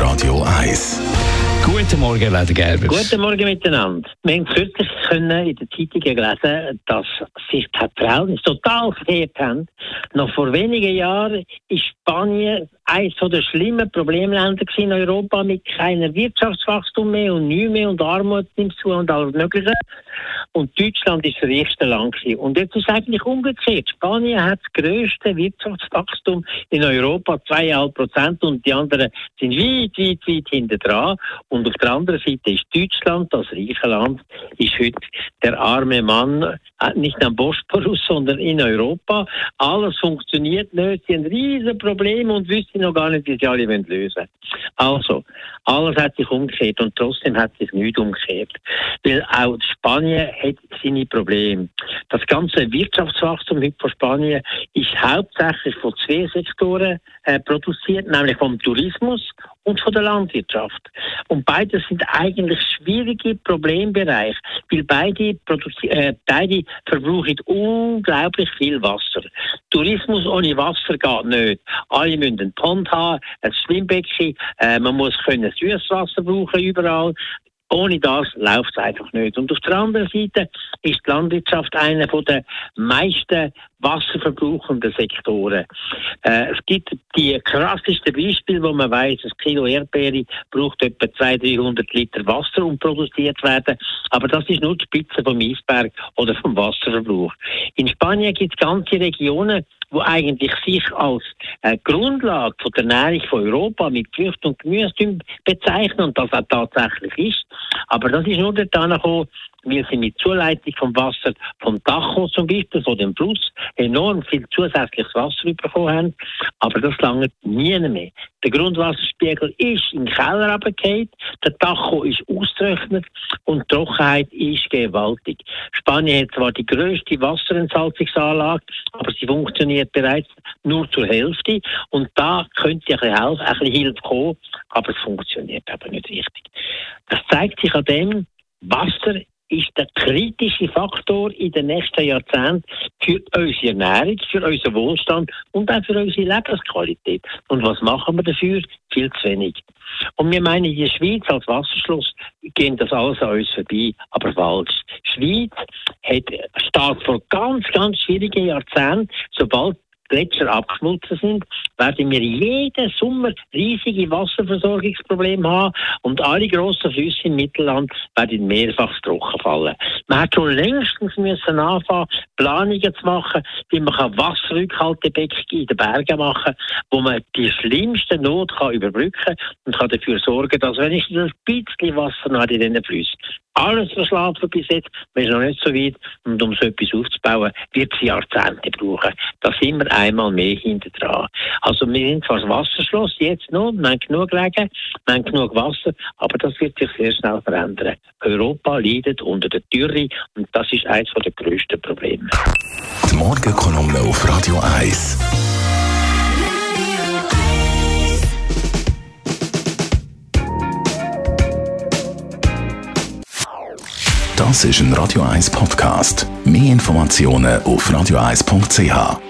Radio 1. Guten Morgen, Leder Gerber. Guten Morgen miteinander. Wir haben kürzlich können in den Zeitungen gelesen, dass sich die Verhältnisse total verkehrt haben. Noch vor wenigen Jahren ist Spanien eines der schlimmen Problemländer in Europa mit keinem Wirtschaftswachstum mehr und nichts mehr und Armut nimmt zu und alles Mögliche. Und Deutschland ist das reichste Land gewesen. Und jetzt ist es eigentlich umgekehrt. Spanien hat das grösste Wirtschaftswachstum in Europa, 2,5 Prozent, und die anderen sind weit, weit, weit hinter dran. Und auf der anderen Seite ist Deutschland, das reiche Land, ist heute der arme Mann, äh, nicht am Bosporus, sondern in Europa. Alles funktioniert nicht. Sie haben riesen Probleme und wissen noch gar nicht, wie sie alle lösen wollen. Also, alles hat sich umgekehrt und trotzdem hat sich nichts umgekehrt. Weil auch Spanien hat seine Probleme. Das ganze Wirtschaftswachstum von Spanien ist hauptsächlich von zwei Sektoren äh, produziert, nämlich vom Tourismus und von der Landwirtschaft. Und beides sind eigentlich schwierige Problembereiche, weil beide, äh, beide verbrauchen unglaublich viel Wasser. Tourismus ohne Wasser geht nicht. Alle müssen einen Pond haben, ein Schwimmbecken, äh, man muss können Süßwasser brauchen überall. Ohne das läuft es einfach nicht. Und auf der anderen Seite ist die Landwirtschaft einer der meisten wasserverbrauchenden Sektoren. Äh, es gibt die krassesten Beispiele, wo man weiß, ein Kilo Erdbeere braucht etwa 200, 300 Liter Wasser, um produziert zu werden. Aber das ist nur die Spitze vom Eisberg oder vom Wasserverbrauch. In Spanien gibt es ganze Regionen, wo eigentlich sich als äh, Grundlage von der Ernährung von Europa mit Früchten und Gemüse bezeichnen und das auch tatsächlich ist. Aber das ist nur dann gekommen, weil sie mit Zuleitung vom Wasser vom Tacho zum Beispiel, von dem Fluss, enorm viel zusätzliches Wasser bekommen haben. Aber das lange nie mehr. Der Grundwasserspiegel ist in den Keller runtergefallen, der Tacho ist ausgetrocknet und die Trockenheit ist gewaltig. Spanien hat zwar die grösste Wasserentsalzungsanlage, aber sie funktioniert bereits nur zur Hälfte und da könnte ein bisschen helfen, ein bisschen Hilfe kommen, aber es funktioniert aber nicht richtig. Das zeigt sich an dem, Wasser ist der kritische Faktor in den nächsten Jahrzehnten für unsere Ernährung, für unseren Wohlstand und auch für unsere Lebensqualität. Und was machen wir dafür? Viel zu wenig. Und wir meinen, die Schweiz als Wasserschluss gehen das alles an uns vorbei, aber falsch. Die Schweiz hat, steht vor ganz, ganz schwierigen Jahrzehnten, sobald Gletscher abgeschmolzen sind, werden wir jeden Sommer riesige Wasserversorgungsprobleme haben und alle grossen Flüsse im Mittelland werden mehrfach trocken fallen. Man hat schon längstens müssen anfangen, Planungen zu machen, wie man Wasserrückhaltebecken in den Bergen machen wo man die schlimmste Not kann überbrücken und kann dafür sorgen, dass wenigstens ein bisschen Wasser noch in diesen Flüssen alles verschlafen bis jetzt. Man ist noch nicht so weit. Und um so etwas aufzubauen, wird es Jahrzehnte brauchen. Da sind wir einmal mehr hinter dran. Also wir sind das Wasserschloss jetzt noch, wir haben genug Regen, wir haben genug Wasser, aber das wird sich sehr schnell verändern. Europa leidet unter der Dürre und das ist eines der grössten Probleme. Die Morgen kommen wir auf Radio 1. Das ist ein Radio 1 Podcast. Mehr Informationen auf radio1.ch.